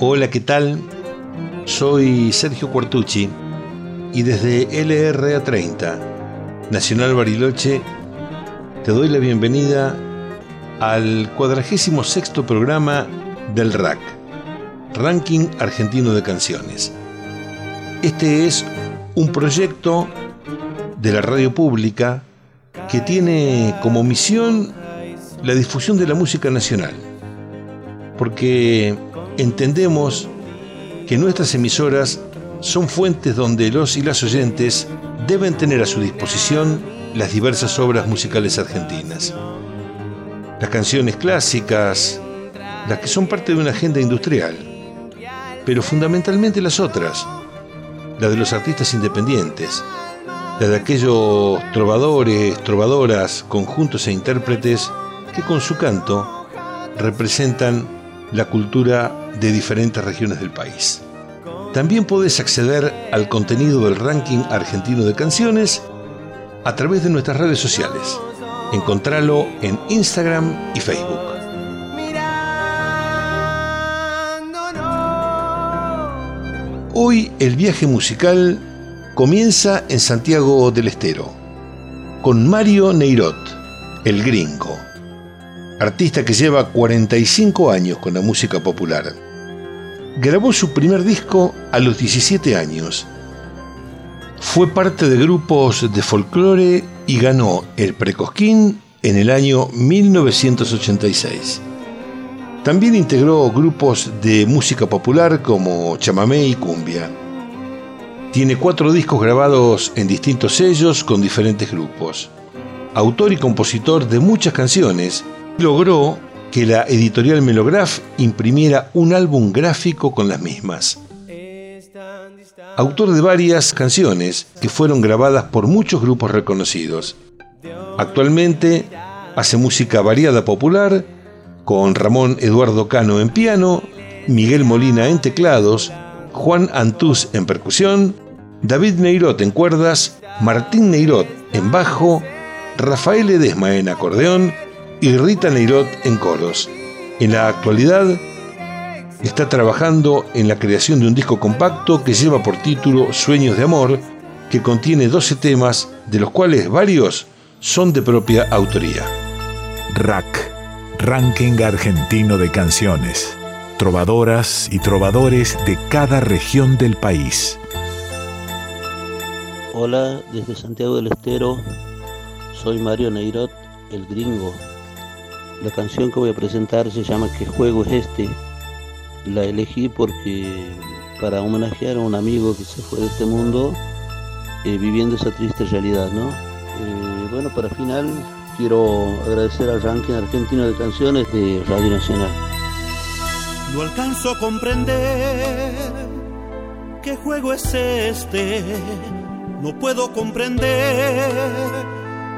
Hola, ¿qué tal? Soy Sergio Cuartucci y desde LRA 30, Nacional Bariloche, te doy la bienvenida al 46 programa del RAC, Ranking Argentino de Canciones. Este es un proyecto de la radio pública que tiene como misión la difusión de la música nacional. Porque entendemos que nuestras emisoras son fuentes donde los y las oyentes deben tener a su disposición las diversas obras musicales argentinas. Las canciones clásicas, las que son parte de una agenda industrial, pero fundamentalmente las otras, las de los artistas independientes, de aquellos trovadores, trovadoras, conjuntos e intérpretes que con su canto representan la cultura de diferentes regiones del país. También puedes acceder al contenido del ranking argentino de canciones a través de nuestras redes sociales. Encontralo en Instagram y Facebook. Hoy el viaje musical comienza en Santiago del Estero, con Mario Neirot, el gringo, artista que lleva 45 años con la música popular. Grabó su primer disco a los 17 años. Fue parte de grupos de folclore y ganó el Precosquín en el año 1986. También integró grupos de música popular como chamamé y cumbia. Tiene cuatro discos grabados en distintos sellos con diferentes grupos. Autor y compositor de muchas canciones, logró que la editorial Melograph imprimiera un álbum gráfico con las mismas. Autor de varias canciones que fueron grabadas por muchos grupos reconocidos. Actualmente hace música variada popular con Ramón Eduardo Cano en piano, Miguel Molina en teclados, Juan Antús en percusión, David Neirot en cuerdas, Martín Neirot en bajo, Rafael Edesma en acordeón y Rita Neirot en coros. En la actualidad está trabajando en la creación de un disco compacto que lleva por título Sueños de Amor, que contiene 12 temas, de los cuales varios son de propia autoría. Rack, Ranking Argentino de Canciones trovadoras y trovadores de cada región del país. Hola, desde Santiago del Estero, soy Mario Neirot, el gringo. La canción que voy a presentar se llama ¿Qué juego es este? La elegí porque para homenajear a un amigo que se fue de este mundo eh, viviendo esa triste realidad, ¿no? Eh, bueno, para final quiero agradecer al ranking argentino de canciones de Radio Nacional. No alcanzo a comprender qué juego es este. No puedo comprender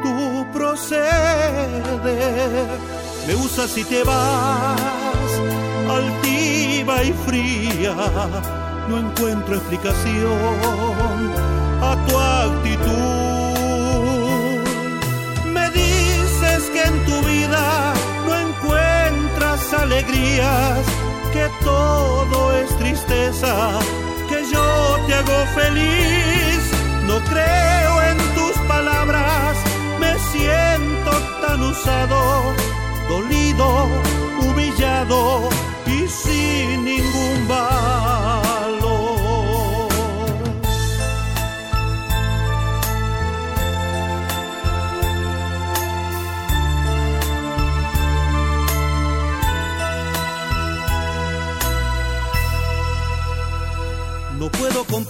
tu proceder. Me usas y te vas, altiva y fría. No encuentro explicación a tu actitud. Alegrías que todo es tristeza, que yo te hago feliz. No creo en tus palabras, me siento tan usado, dolido, humillado y sin ningún valor.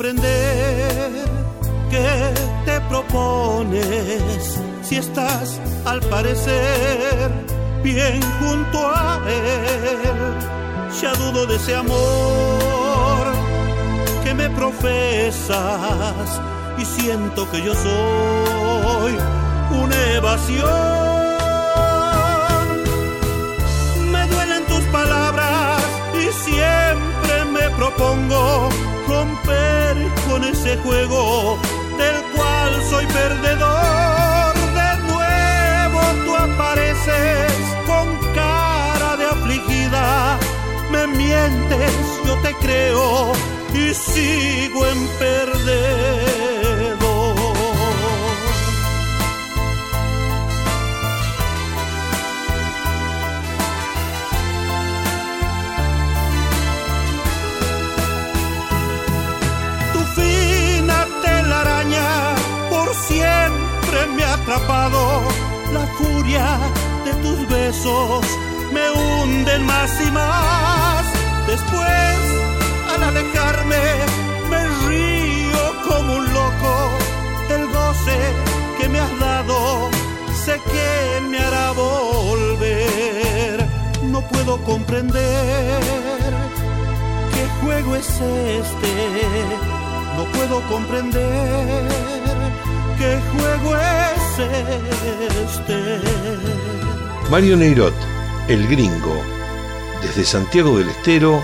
Comprender qué te propones si estás al parecer bien junto a él. Ya dudo de ese amor que me profesas y siento que yo soy una evasión. Me duelen tus palabras y siempre me propongo romper con ese juego del cual soy perdedor. De nuevo tú apareces con cara de afligida, me mientes, yo te creo y sigo en perdedor. Atrapado. La furia de tus besos me hunden más y más. Después, al alejarme, me río como un loco. El goce que me has dado, sé que me hará volver. No puedo comprender qué juego es este. No puedo comprender qué juego es este. Mario Neirot, el gringo, desde Santiago del Estero,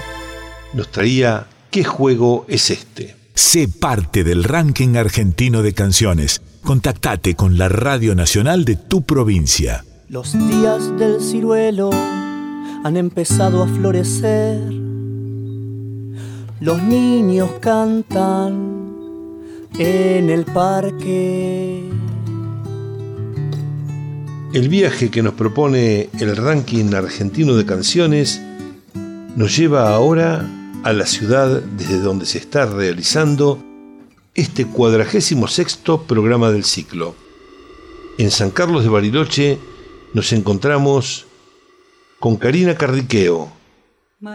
nos traía ¿Qué juego es este? Sé parte del ranking argentino de canciones. Contactate con la Radio Nacional de tu provincia. Los días del ciruelo han empezado a florecer. Los niños cantan en el parque. El viaje que nos propone el ranking argentino de canciones nos lleva ahora a la ciudad desde donde se está realizando este cuadragésimo sexto programa del ciclo. En San Carlos de Bariloche nos encontramos con Karina Carriqueo,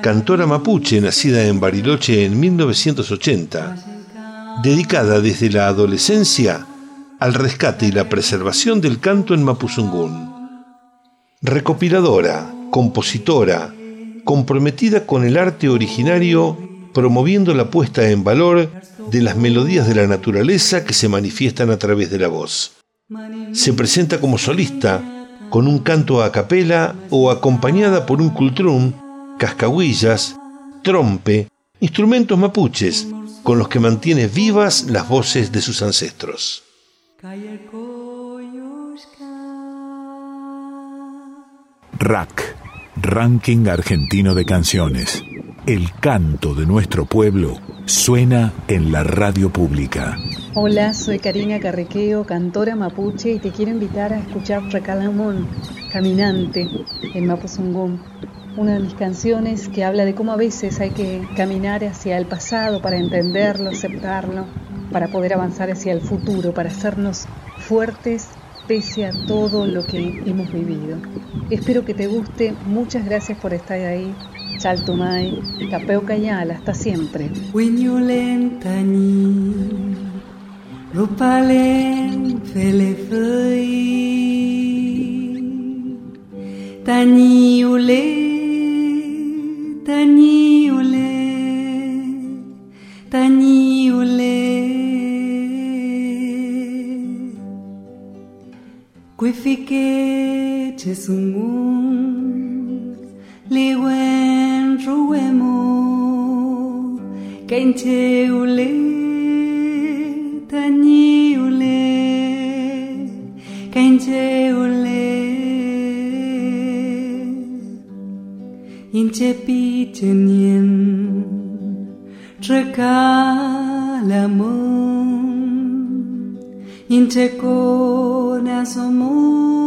cantora mapuche nacida en Bariloche en 1980, dedicada desde la adolescencia al rescate y la preservación del canto en Mapuzungún. Recopiladora, compositora, comprometida con el arte originario, promoviendo la puesta en valor de las melodías de la naturaleza que se manifiestan a través de la voz. Se presenta como solista, con un canto a capela o acompañada por un cultrún, cascahuillas, trompe, instrumentos mapuches, con los que mantiene vivas las voces de sus ancestros. RAC, Ranking Argentino de Canciones. El canto de nuestro pueblo suena en la radio pública. Hola, soy Karina Carrequeo, cantora mapuche y te quiero invitar a escuchar Recalamón, Caminante, en Mapuzungún. Una de mis canciones que habla de cómo a veces hay que caminar hacia el pasado para entenderlo, aceptarlo, para poder avanzar hacia el futuro, para hacernos fuertes pese a todo lo que hemos vivido. Espero que te guste, muchas gracias por estar ahí. Chaltumay, Capeo Cayala, hasta siempre. Tani olé, tani olé, tani olé. Quefike chesungun, liwen ruemo, kente olé, tani olé. Nieprzepitanien czekalamon, intekonasomun.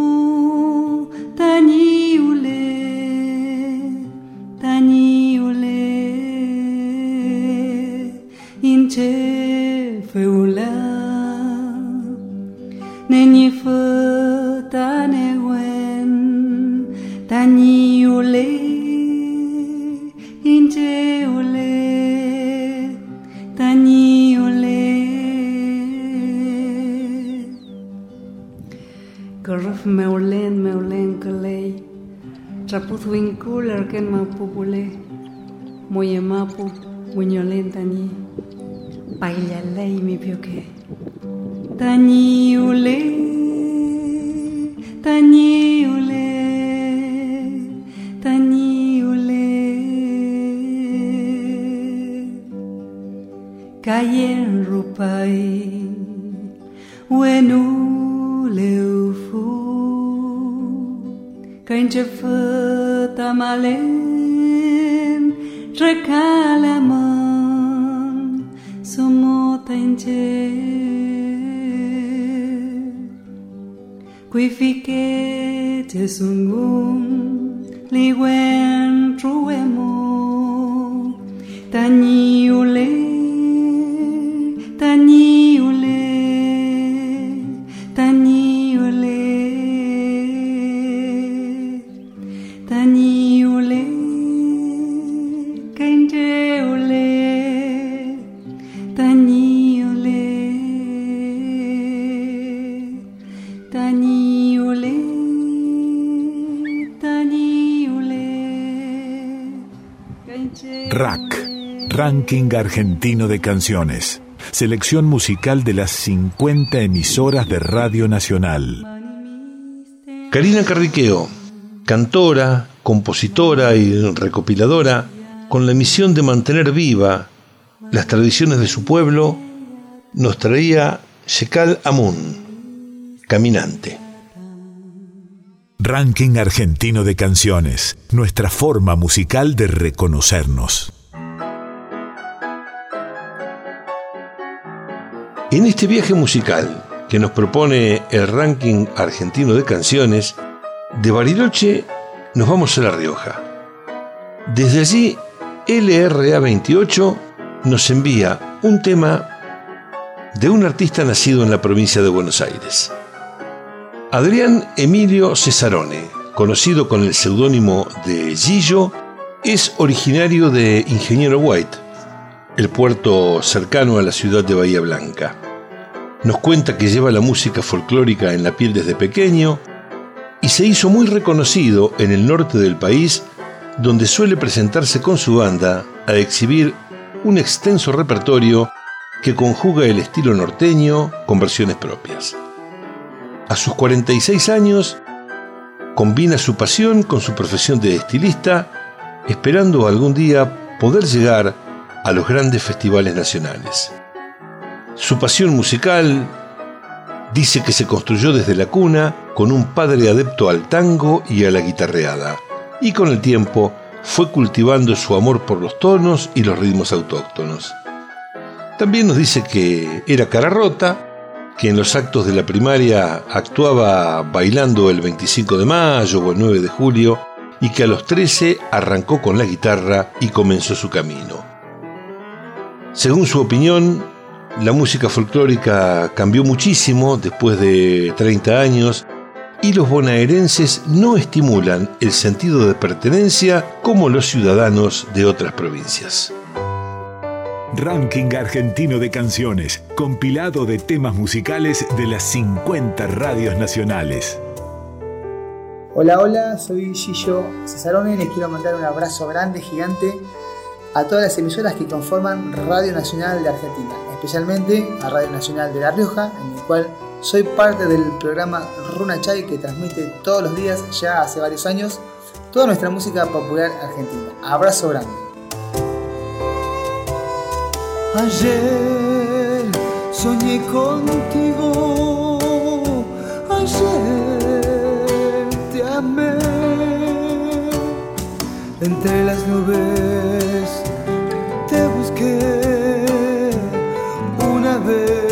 tesungum liwen truemo tani Ranking Argentino de Canciones. Selección musical de las 50 emisoras de Radio Nacional. Karina Carriqueo, cantora, compositora y recopiladora, con la misión de mantener viva las tradiciones de su pueblo, nos traía Shekal Amun, Caminante. Ranking Argentino de Canciones. Nuestra forma musical de reconocernos. En este viaje musical que nos propone el ranking argentino de canciones, de Bariloche nos vamos a La Rioja. Desde allí, LRA 28 nos envía un tema de un artista nacido en la provincia de Buenos Aires. Adrián Emilio Cesarone, conocido con el seudónimo de Gillo, es originario de Ingeniero White, el puerto cercano a la ciudad de Bahía Blanca. Nos cuenta que lleva la música folclórica en la piel desde pequeño y se hizo muy reconocido en el norte del país, donde suele presentarse con su banda a exhibir un extenso repertorio que conjuga el estilo norteño con versiones propias. A sus 46 años, combina su pasión con su profesión de estilista, esperando algún día poder llegar a los grandes festivales nacionales. Su pasión musical dice que se construyó desde la cuna con un padre adepto al tango y a la guitarreada, y con el tiempo fue cultivando su amor por los tonos y los ritmos autóctonos. También nos dice que era cara rota, que en los actos de la primaria actuaba bailando el 25 de mayo o el 9 de julio y que a los 13 arrancó con la guitarra y comenzó su camino. Según su opinión, la música folclórica cambió muchísimo después de 30 años y los bonaerenses no estimulan el sentido de pertenencia como los ciudadanos de otras provincias. Ranking Argentino de Canciones, compilado de temas musicales de las 50 radios nacionales. Hola, hola, soy Gillo Cesarone, les quiero mandar un abrazo grande, gigante a todas las emisoras que conforman Radio Nacional de Argentina, especialmente a Radio Nacional de La Rioja, en el cual soy parte del programa Runa Chay que transmite todos los días, ya hace varios años, toda nuestra música popular argentina. Abrazo grande. Ayer soñé contigo, ayer te amé. Entre las nubes busqué una vez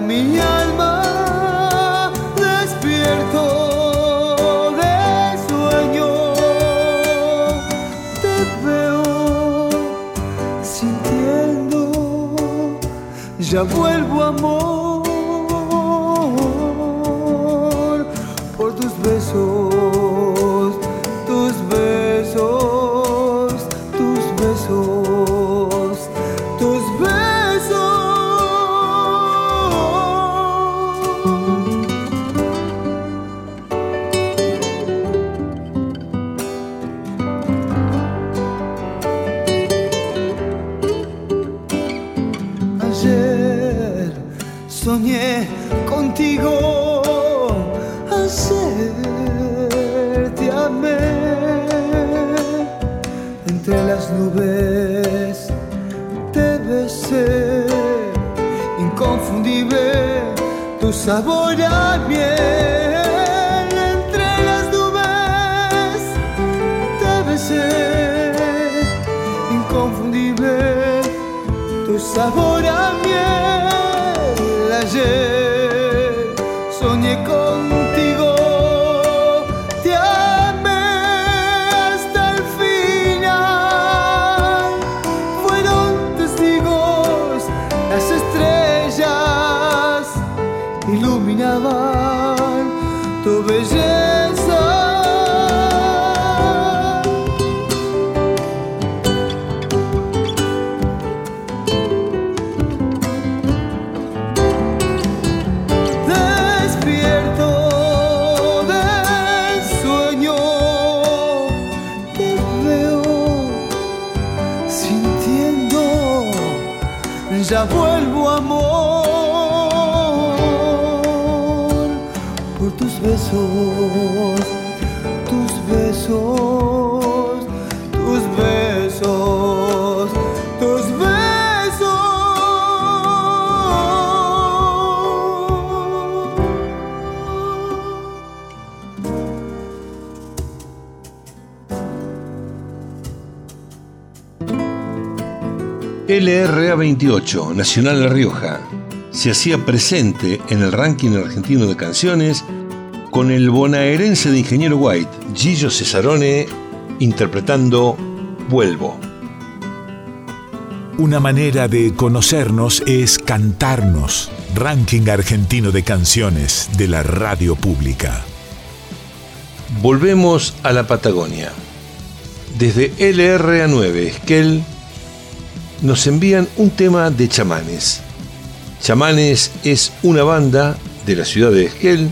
mi alma. Despierto de sueño, te veo sintiendo, ya vuelvo amor LRA 28, Nacional La Rioja, se hacía presente en el ranking argentino de canciones con el bonaerense de Ingeniero White, Gillo Cesarone, interpretando Vuelvo. Una manera de conocernos es cantarnos. Ranking argentino de canciones de la radio pública. Volvemos a la Patagonia. Desde LRA9, Esquel, nos envían un tema de chamanes. Chamanes es una banda de la ciudad de Esquel,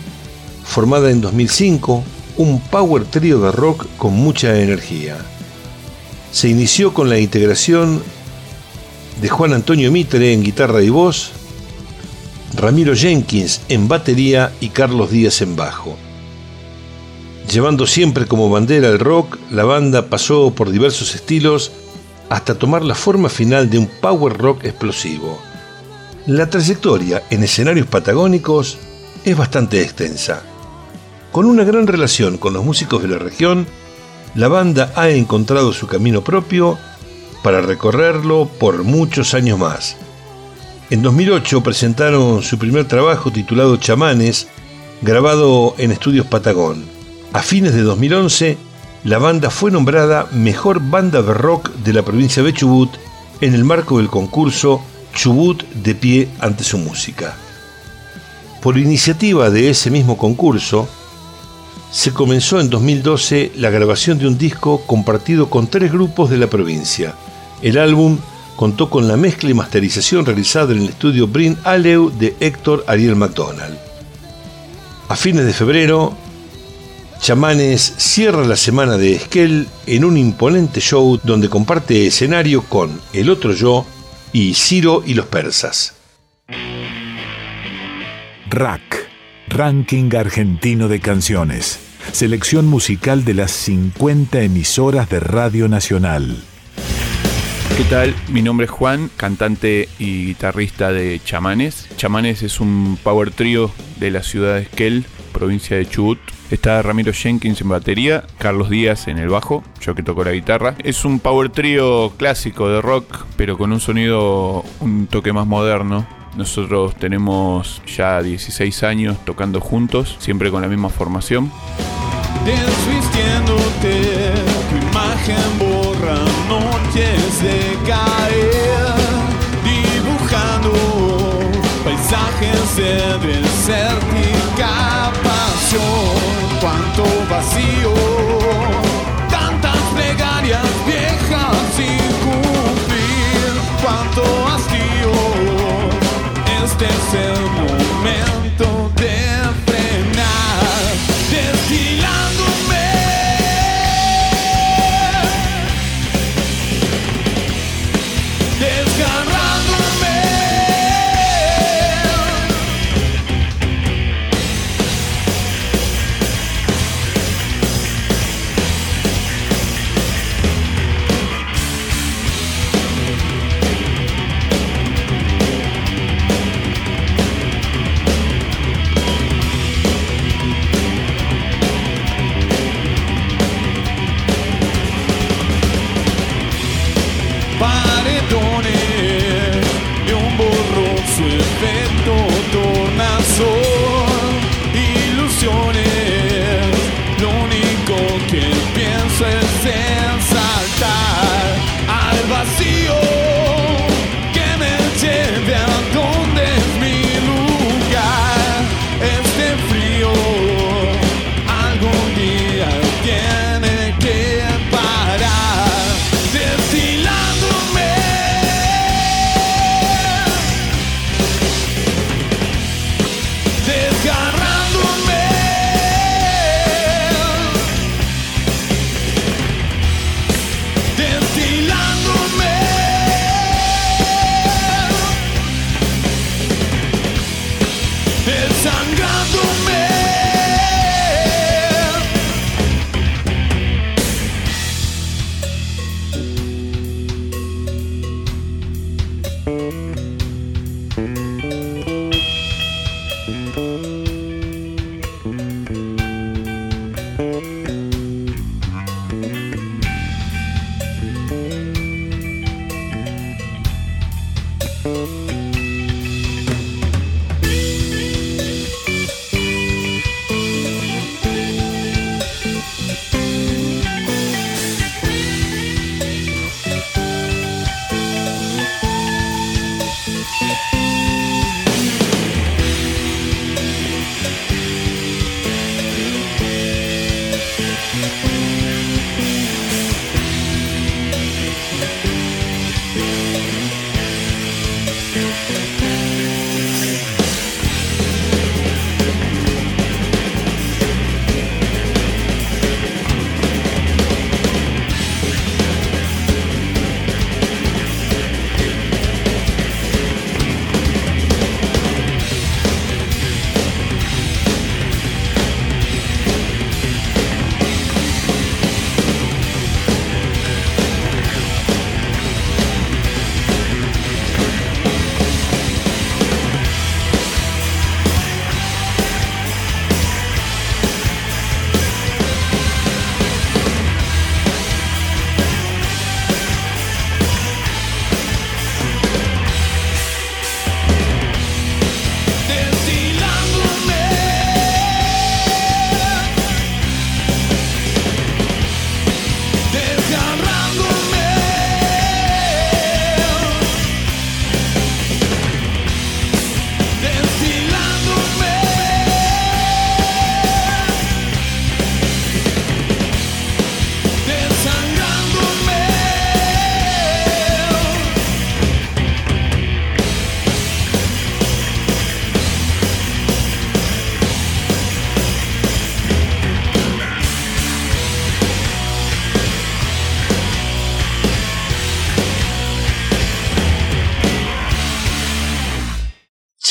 formada en 2005, un power trío de rock con mucha energía. Se inició con la integración de Juan Antonio Mitre en guitarra y voz, Ramiro Jenkins en batería y Carlos Díaz en bajo. Llevando siempre como bandera el rock, la banda pasó por diversos estilos hasta tomar la forma final de un power rock explosivo. La trayectoria en escenarios patagónicos es bastante extensa. Con una gran relación con los músicos de la región, la banda ha encontrado su camino propio para recorrerlo por muchos años más. En 2008 presentaron su primer trabajo titulado Chamanes, grabado en Estudios Patagón. A fines de 2011, la banda fue nombrada Mejor Banda de Rock de la provincia de Chubut en el marco del concurso Chubut de pie ante su música. Por iniciativa de ese mismo concurso, se comenzó en 2012 la grabación de un disco compartido con tres grupos de la provincia. El álbum contó con la mezcla y masterización realizada en el estudio Brin Aleu de Héctor Ariel McDonald. A fines de febrero Chamanes cierra la semana de Esquel en un imponente show donde comparte escenario con El Otro Yo y Ciro y los Persas. Rack, Ranking Argentino de Canciones. Selección musical de las 50 emisoras de Radio Nacional. ¿Qué tal? Mi nombre es Juan, cantante y guitarrista de Chamanes. Chamanes es un power trio de la ciudad de Esquel, provincia de Chubut. Está Ramiro Jenkins en batería, Carlos Díaz en el bajo, yo que toco la guitarra. Es un power trio clásico de rock, pero con un sonido un toque más moderno. Nosotros tenemos ya 16 años tocando juntos, siempre con la misma formación. Desvistiéndote, tu imagen borra noches de caer, dibujando paisajes pasión. Cuánto vacío,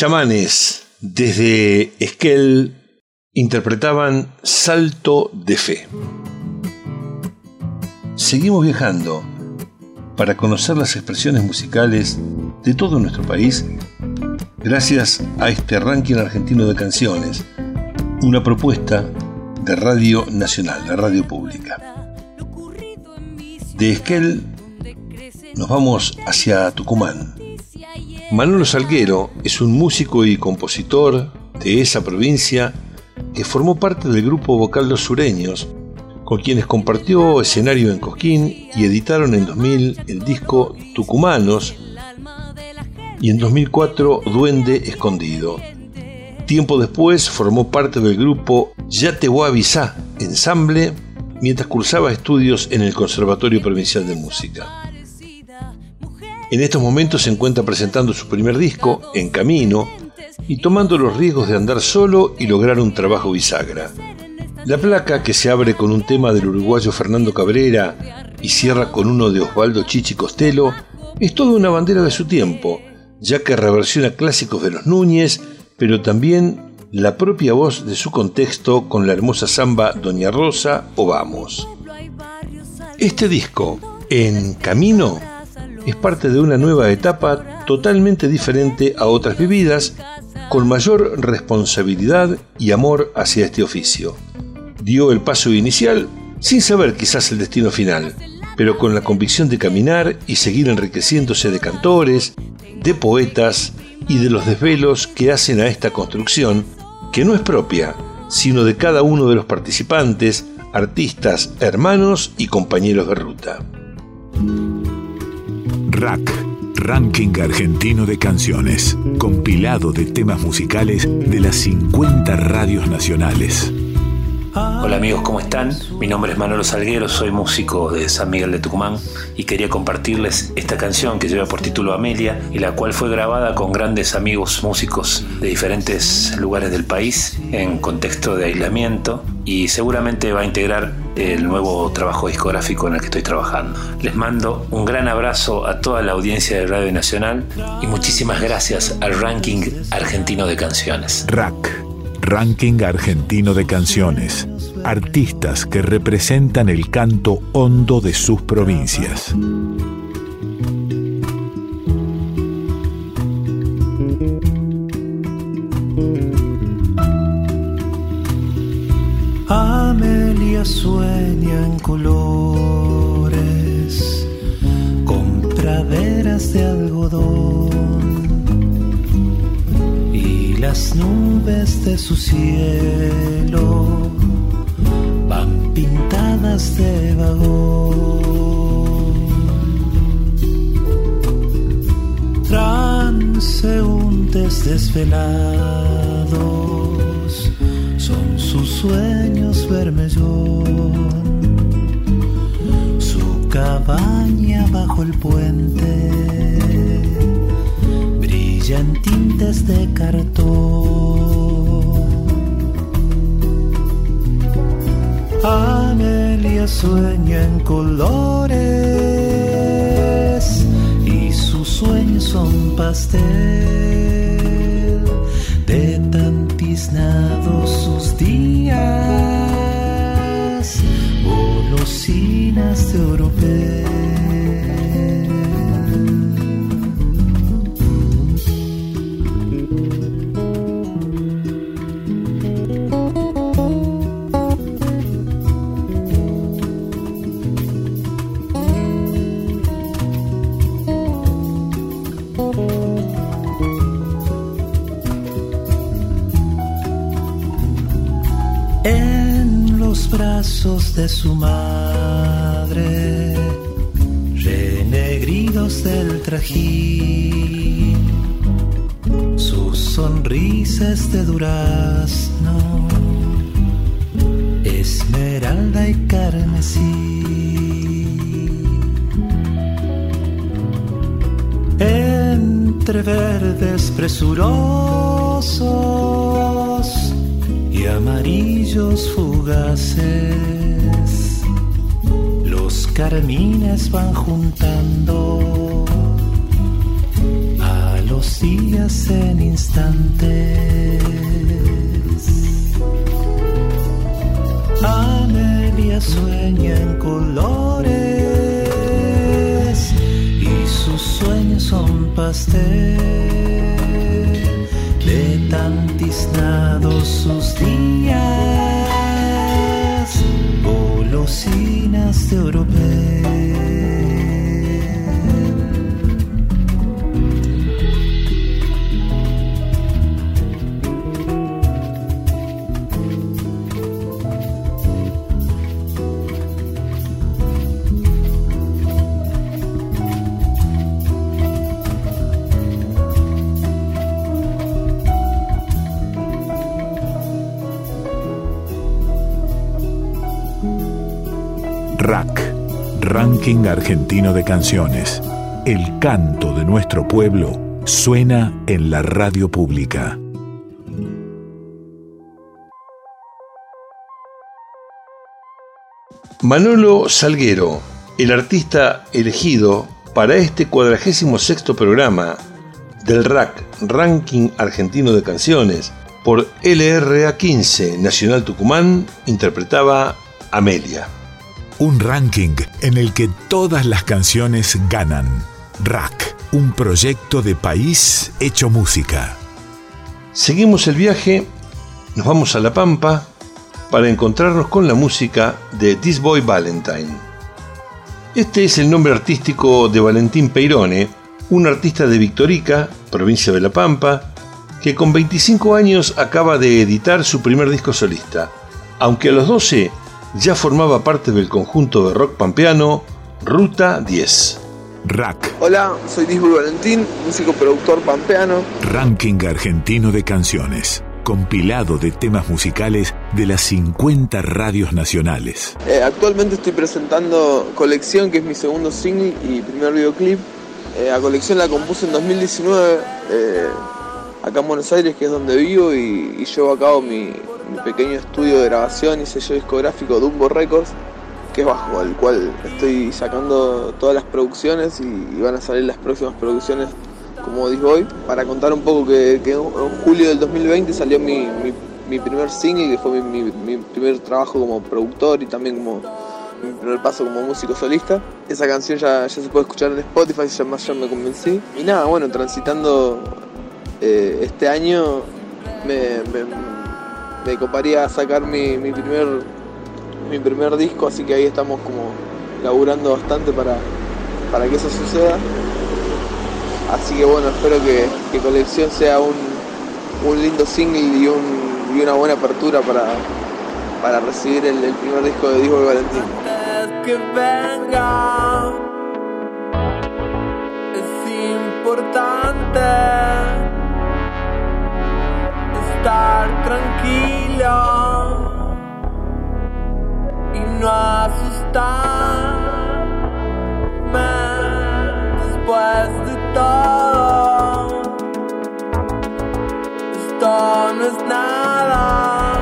Chamanes, desde Esquel, interpretaban Salto de Fe. Seguimos viajando para conocer las expresiones musicales de todo nuestro país gracias a este ranking argentino de canciones, una propuesta de Radio Nacional, la radio pública. De Esquel nos vamos hacia Tucumán. Manolo Salguero es un músico y compositor de esa provincia que formó parte del grupo vocal Los Sureños, con quienes compartió escenario en Cosquín y editaron en 2000 el disco Tucumanos y en 2004 Duende Escondido. Tiempo después formó parte del grupo Ya te voy a avisar, ensamble, mientras cursaba estudios en el Conservatorio Provincial de Música. En estos momentos se encuentra presentando su primer disco, En Camino, y tomando los riesgos de andar solo y lograr un trabajo bisagra. La placa, que se abre con un tema del uruguayo Fernando Cabrera y cierra con uno de Osvaldo Chichi Costello, es toda una bandera de su tiempo, ya que reversiona clásicos de los Núñez, pero también la propia voz de su contexto con la hermosa samba Doña Rosa o Vamos. Este disco, En Camino, es parte de una nueva etapa totalmente diferente a otras vividas, con mayor responsabilidad y amor hacia este oficio. Dio el paso inicial sin saber quizás el destino final, pero con la convicción de caminar y seguir enriqueciéndose de cantores, de poetas y de los desvelos que hacen a esta construcción, que no es propia, sino de cada uno de los participantes, artistas, hermanos y compañeros de ruta. Rack, Ranking Argentino de Canciones, compilado de temas musicales de las 50 radios nacionales. Hola amigos, ¿cómo están? Mi nombre es Manolo Salguero, soy músico de San Miguel de Tucumán y quería compartirles esta canción que lleva por título Amelia y la cual fue grabada con grandes amigos músicos de diferentes lugares del país en contexto de aislamiento y seguramente va a integrar el nuevo trabajo discográfico en el que estoy trabajando. Les mando un gran abrazo a toda la audiencia de Radio Nacional y muchísimas gracias al ranking argentino de canciones. Rack Ranking Argentino de Canciones. Artistas que representan el canto hondo de sus provincias. Amelia sueña en colores, con praderas de algodón las nubes de su cielo van pintadas de vagón. Transeúntes desvelados son sus sueños vermellón, su cabaña bajo el puente en tintes de cartón. Amelia sueña en colores y sus sueños son pastel de tan tiznados sus días, de su madre, renegridos del trajín, sus sonrisas de durazno, esmeralda y carmesí. Entre verdes presurosos amarillos fugaces carmines van juntando a los los días en instantes. Amelia sueña en colores y sus sueños son pastel. Tan tiznados sus días, golosinas de europeo. RAC, Ranking Argentino de Canciones. El canto de nuestro pueblo suena en la radio pública. Manolo Salguero, el artista elegido para este 46 programa del RAC, Ranking Argentino de Canciones, por LRA 15 Nacional Tucumán, interpretaba Amelia. Un ranking en el que todas las canciones ganan. RAC, un proyecto de país hecho música. Seguimos el viaje, nos vamos a La Pampa para encontrarnos con la música de This Boy Valentine. Este es el nombre artístico de Valentín Peirone, un artista de Victorica, provincia de La Pampa, que con 25 años acaba de editar su primer disco solista, aunque a los 12 ya formaba parte del conjunto de rock pampeano Ruta 10. RAC, Hola, soy Disboy Valentín, músico productor pampeano. Ranking Argentino de Canciones, compilado de temas musicales de las 50 radios nacionales. Eh, actualmente estoy presentando Colección, que es mi segundo single y primer videoclip. Eh, a Colección la compuse en 2019, eh, acá en Buenos Aires, que es donde vivo, y, y llevo a cabo mi, mi pequeño estudio de grabación y sello discográfico Dumbo Records, que es bajo el cual estoy sacando todas las producciones y, van a salir las próximas producciones como dijo hoy, para contar un poco que, en julio del 2020 salió mi, mi, primer single, que fue mi, mi- primer trabajo como productor y también como mi primer paso como músico solista. Esa canción ya, ya se puede escuchar en Spotify, se llama Ya me convencí. Y nada, bueno, transitando eh, este año me, me, me coparía sacar mi, mi primer mi primer disco, así que ahí estamos como laburando bastante para, para que eso suceda. Así que bueno, espero que, que Colección sea un, un lindo single y, un, y una buena apertura para, para recibir el, primer disco de Disco de Valentín. que venga es importante estar tranquilo y no asustarme después de todo. Esto no es nada.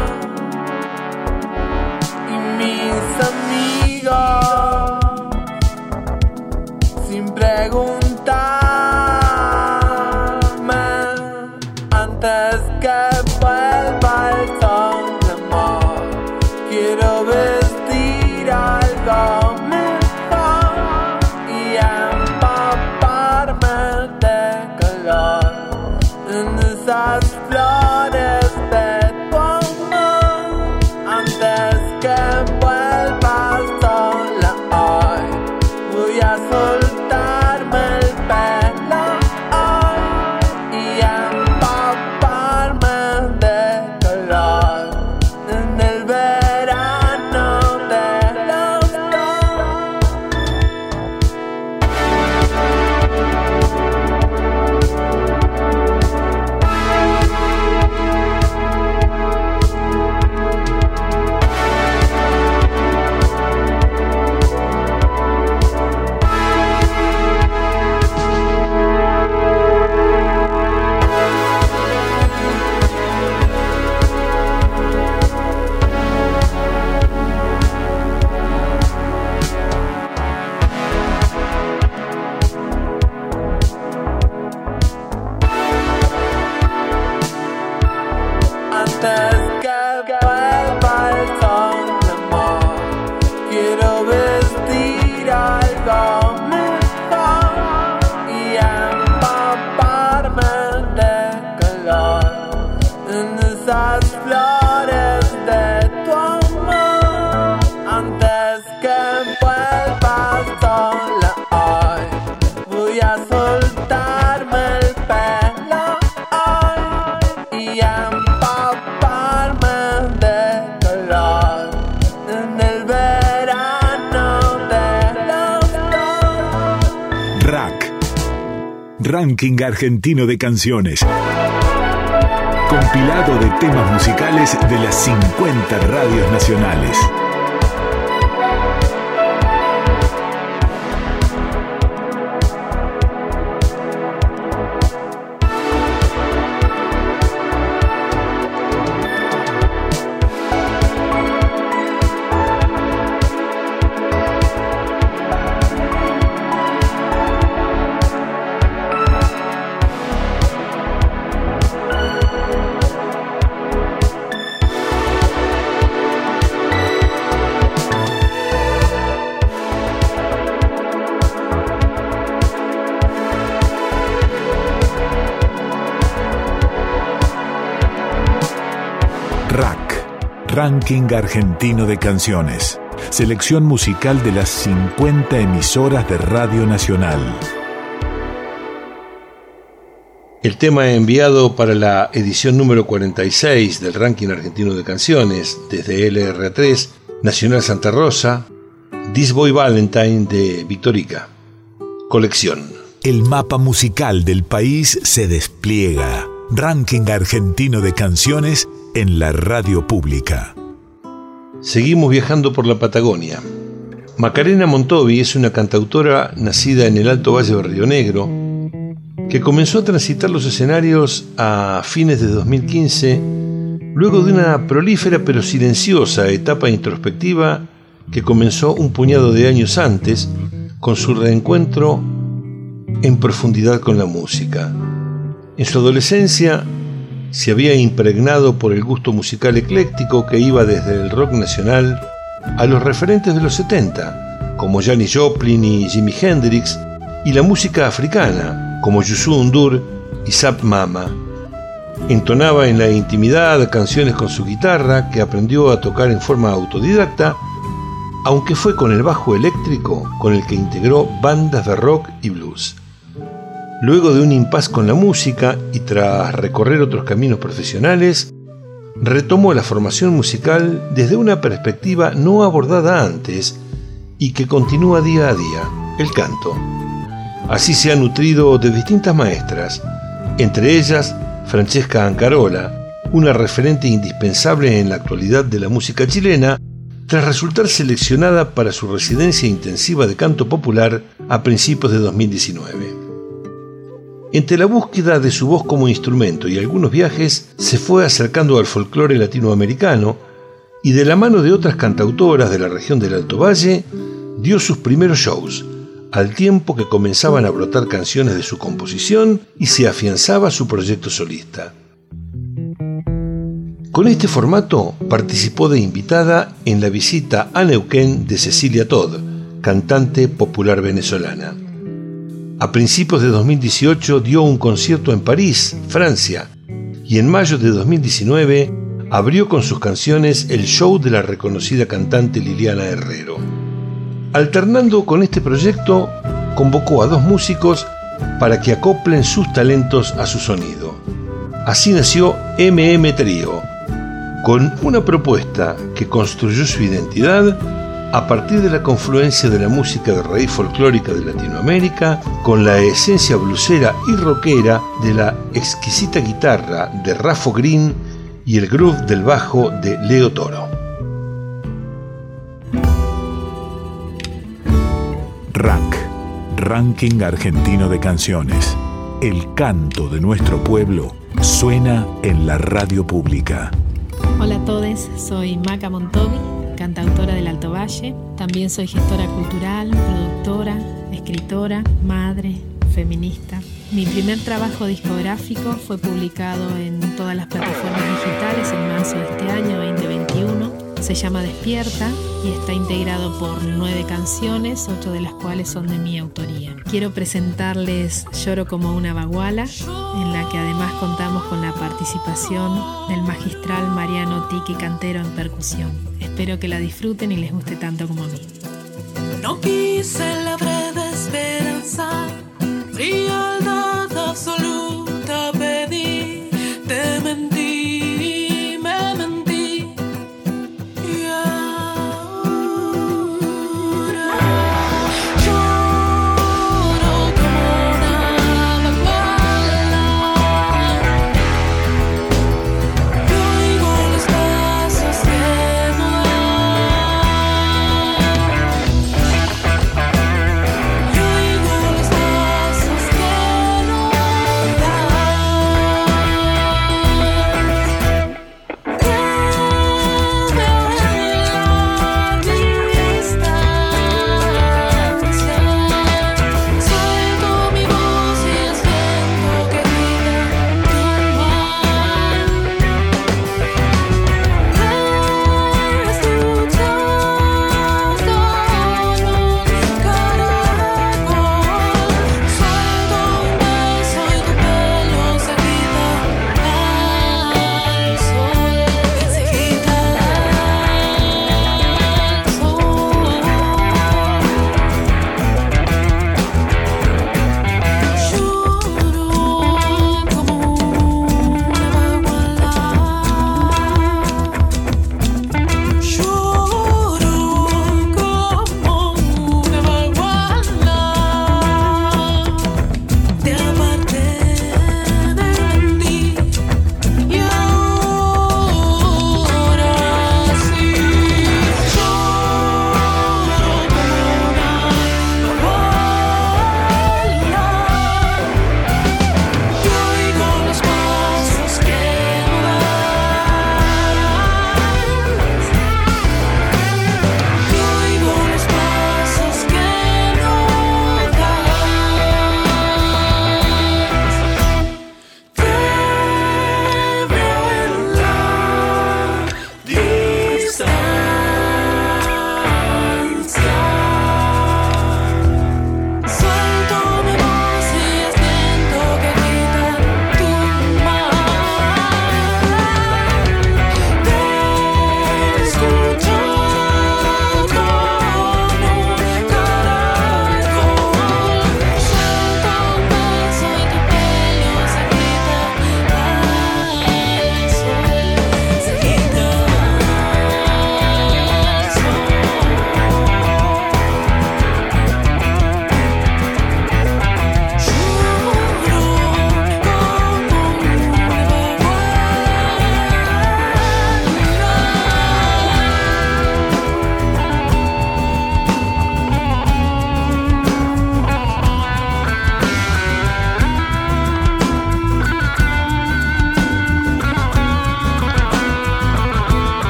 Y mis amigos en esas Ranking argentino de canciones. Compilado de temas musicales de las 50 radios nacionales. Ranking argentino de canciones. Selección musical de las 50 emisoras de Radio Nacional. El tema enviado para la edición número 46 del ranking argentino de canciones desde LR3, Nacional Santa Rosa, This Boy Valentine de Victorica. Colección. El mapa musical del país se despliega. Ranking argentino de canciones en la radio pública. Seguimos viajando por la Patagonia. Macarena Montovi es una cantautora nacida en el Alto Valle de Río Negro que comenzó a transitar los escenarios a fines de 2015 luego de una prolífera pero silenciosa etapa introspectiva que comenzó un puñado de años antes con su reencuentro en profundidad con la música. En su adolescencia se había impregnado por el gusto musical ecléctico que iba desde el rock nacional a los referentes de los 70, como Janis Joplin y Jimi Hendrix, y la música africana, como Youssou N'Dour y Sap Mama. Entonaba en la intimidad canciones con su guitarra que aprendió a tocar en forma autodidacta, aunque fue con el bajo eléctrico con el que integró bandas de rock y blues. Luego de un impas con la música y tras recorrer otros caminos profesionales, retomó la formación musical desde una perspectiva no abordada antes y que continúa día a día, el canto. Así se ha nutrido de distintas maestras, entre ellas Francesca Ancarola, una referente indispensable en la actualidad de la música chilena, tras resultar seleccionada para su residencia intensiva de canto popular a principios de 2019. Entre la búsqueda de su voz como instrumento y algunos viajes, se fue acercando al folclore latinoamericano y de la mano de otras cantautoras de la región del Alto Valle, dio sus primeros shows, al tiempo que comenzaban a brotar canciones de su composición y se afianzaba su proyecto solista. Con este formato participó de invitada en la visita a Neuquén de Cecilia Todd, cantante popular venezolana. A principios de 2018 dio un concierto en París, Francia, y en mayo de 2019 abrió con sus canciones el show de la reconocida cantante Liliana Herrero. Alternando con este proyecto, convocó a dos músicos para que acoplen sus talentos a su sonido. Así nació MM Trio, con una propuesta que construyó su identidad a partir de la confluencia de la música de raíz folclórica de Latinoamérica con la esencia blusera y rockera de la exquisita guitarra de Rafo Green y el groove del bajo de Leo Toro. Rack, Ranking Argentino de Canciones. El canto de nuestro pueblo suena en la radio pública. Hola a todos, soy Maca Montovi, cantautora del Alto Valle. También soy gestora cultural, productora, escritora, madre, feminista. Mi primer trabajo discográfico fue publicado en todas las plataformas digitales en marzo de este año 2021 se llama Despierta y está integrado por nueve canciones, ocho de las cuales son de mi autoría. Quiero presentarles Lloro como una baguala, en la que además contamos con la participación del magistral Mariano Tiki Cantero en percusión. Espero que la disfruten y les guste tanto como a mí. No quise la breve esperanza, fría absoluta.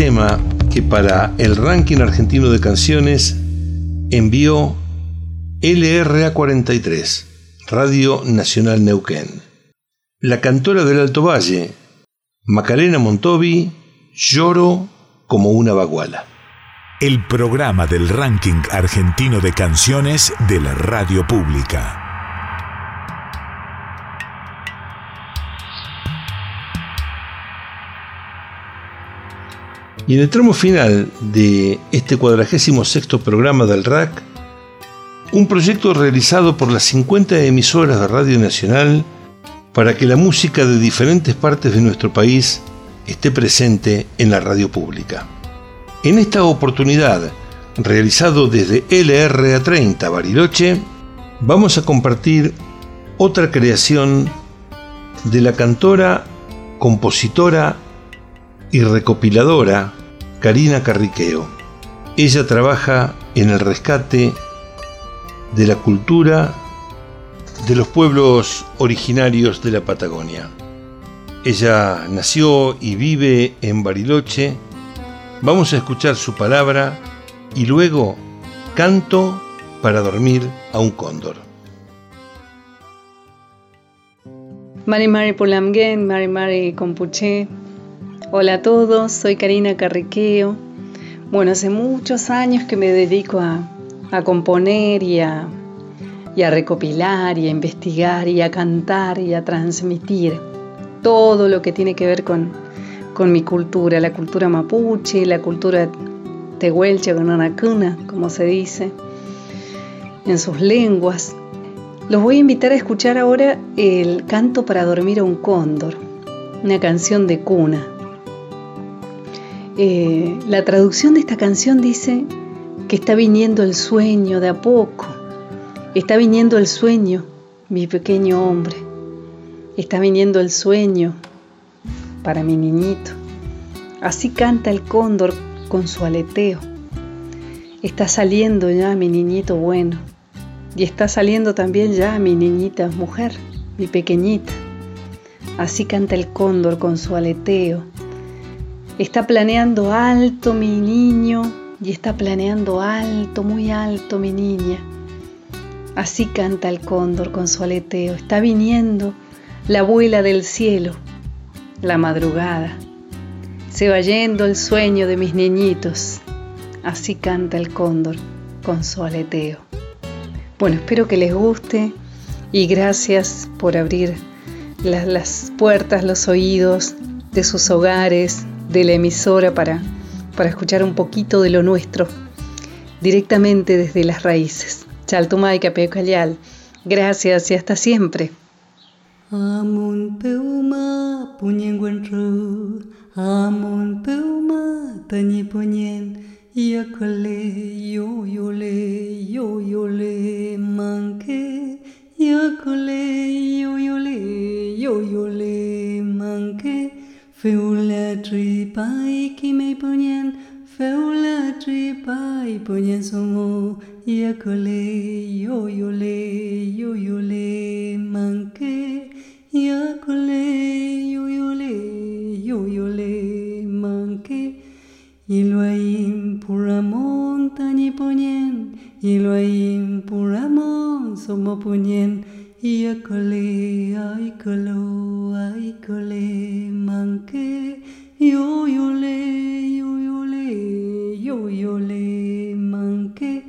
tema que para el ranking argentino de canciones envió LRA 43, Radio Nacional Neuquén. La cantora del Alto Valle, Macarena Montovi, Lloro como una baguala. El programa del ranking argentino de canciones de la radio pública. Y en el tramo final de este 46 programa del RAC, un proyecto realizado por las 50 emisoras de Radio Nacional para que la música de diferentes partes de nuestro país esté presente en la radio pública. En esta oportunidad, realizado desde LRA30 Bariloche, vamos a compartir otra creación de la cantora, compositora y recopiladora Karina Carriqueo. Ella trabaja en el rescate de la cultura de los pueblos originarios de la Patagonia. Ella nació y vive en Bariloche. Vamos a escuchar su palabra y luego canto para dormir a un cóndor. Mari Mari Pulamgen, Mari Mari Compuché. Hola a todos, soy Karina Carriqueo. Bueno, hace muchos años que me dedico a, a componer y a, a recopilar y a investigar y a cantar y a transmitir todo lo que tiene que ver con, con mi cultura, la cultura mapuche, la cultura tehuelche con anacuna, como se dice, en sus lenguas. Los voy a invitar a escuchar ahora el canto para dormir a un cóndor, una canción de cuna. La traducción de esta canción dice que está viniendo el sueño de a poco, está viniendo el sueño, mi pequeño hombre, está viniendo el sueño para mi niñito. Así canta el cóndor con su aleteo. Está saliendo ya mi niñito bueno y está saliendo también ya mi niñita mujer, mi pequeñita. Así canta el cóndor con su aleteo. Está planeando alto mi niño y está planeando alto, muy alto mi niña. Así canta el cóndor con su aleteo. Está viniendo la abuela del cielo, la madrugada. Se va yendo el sueño de mis niñitos. Así canta el cóndor con su aleteo. Bueno, espero que les guste y gracias por abrir las, las puertas, los oídos de sus hogares, de la emisora para, para escuchar un poquito de lo nuestro, directamente desde las raíces. Chaltumay Capecayal. Gracias y hasta siempre. Amun peuma puñenguenru, amun peuma tañi puñen, yakole yo yole yo yole manque, yakole yo yole yo yole manque, feula tripai ki me puñen, feula tripai puñen somo, yakole yo yole yo yole manque. Yakole, yo yole, yo yole, manque. Iloaim puramon tani ponyen, Iloaim puramon somo ponyen. Yakole, aikolo, aikole, manque. Yo yole, yo yole, yo yole, manque.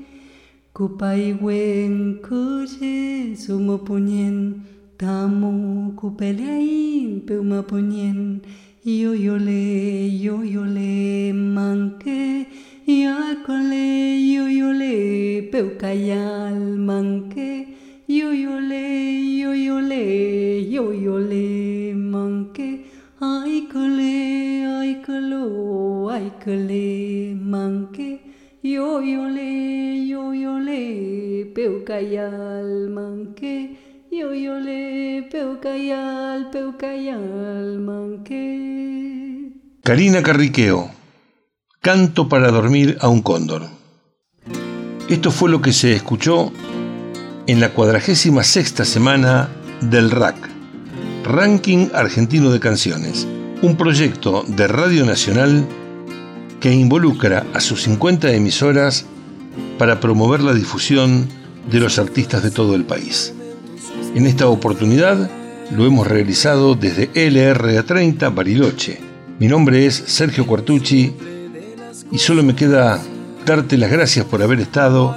Kupai wen kuche, somo ponyen. Tamu kupeleain peuma ponien yo yole yo yole manque yo cole yo yole peucayal manque yo yole yo yole yo yole manque colo ay cole manque yo yole yo yole peucayal manque yo yole peucayal peucayal manque Karina Carriqueo, Canto para dormir a un cóndor. Esto fue lo que se escuchó en la cuadragésima sexta semana del RAC, Ranking Argentino de Canciones, un proyecto de Radio Nacional que involucra a sus 50 emisoras para promover la difusión de los artistas de todo el país. En esta oportunidad lo hemos realizado desde LRA30 Bariloche. Mi nombre es Sergio Cuartucci y solo me queda darte las gracias por haber estado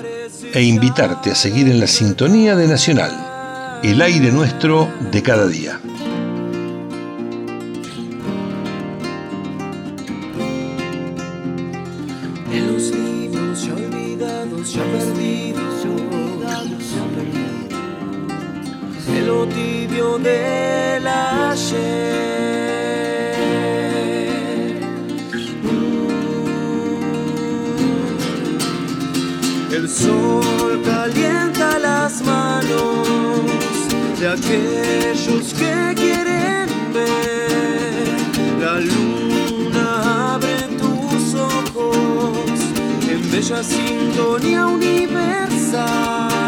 e invitarte a seguir en la sintonía de Nacional, el aire nuestro de cada día. El sol. aquella sintonía universal.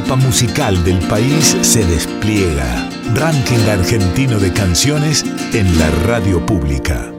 mapa musical del país se despliega. Ranking argentino de canciones en la radio pública.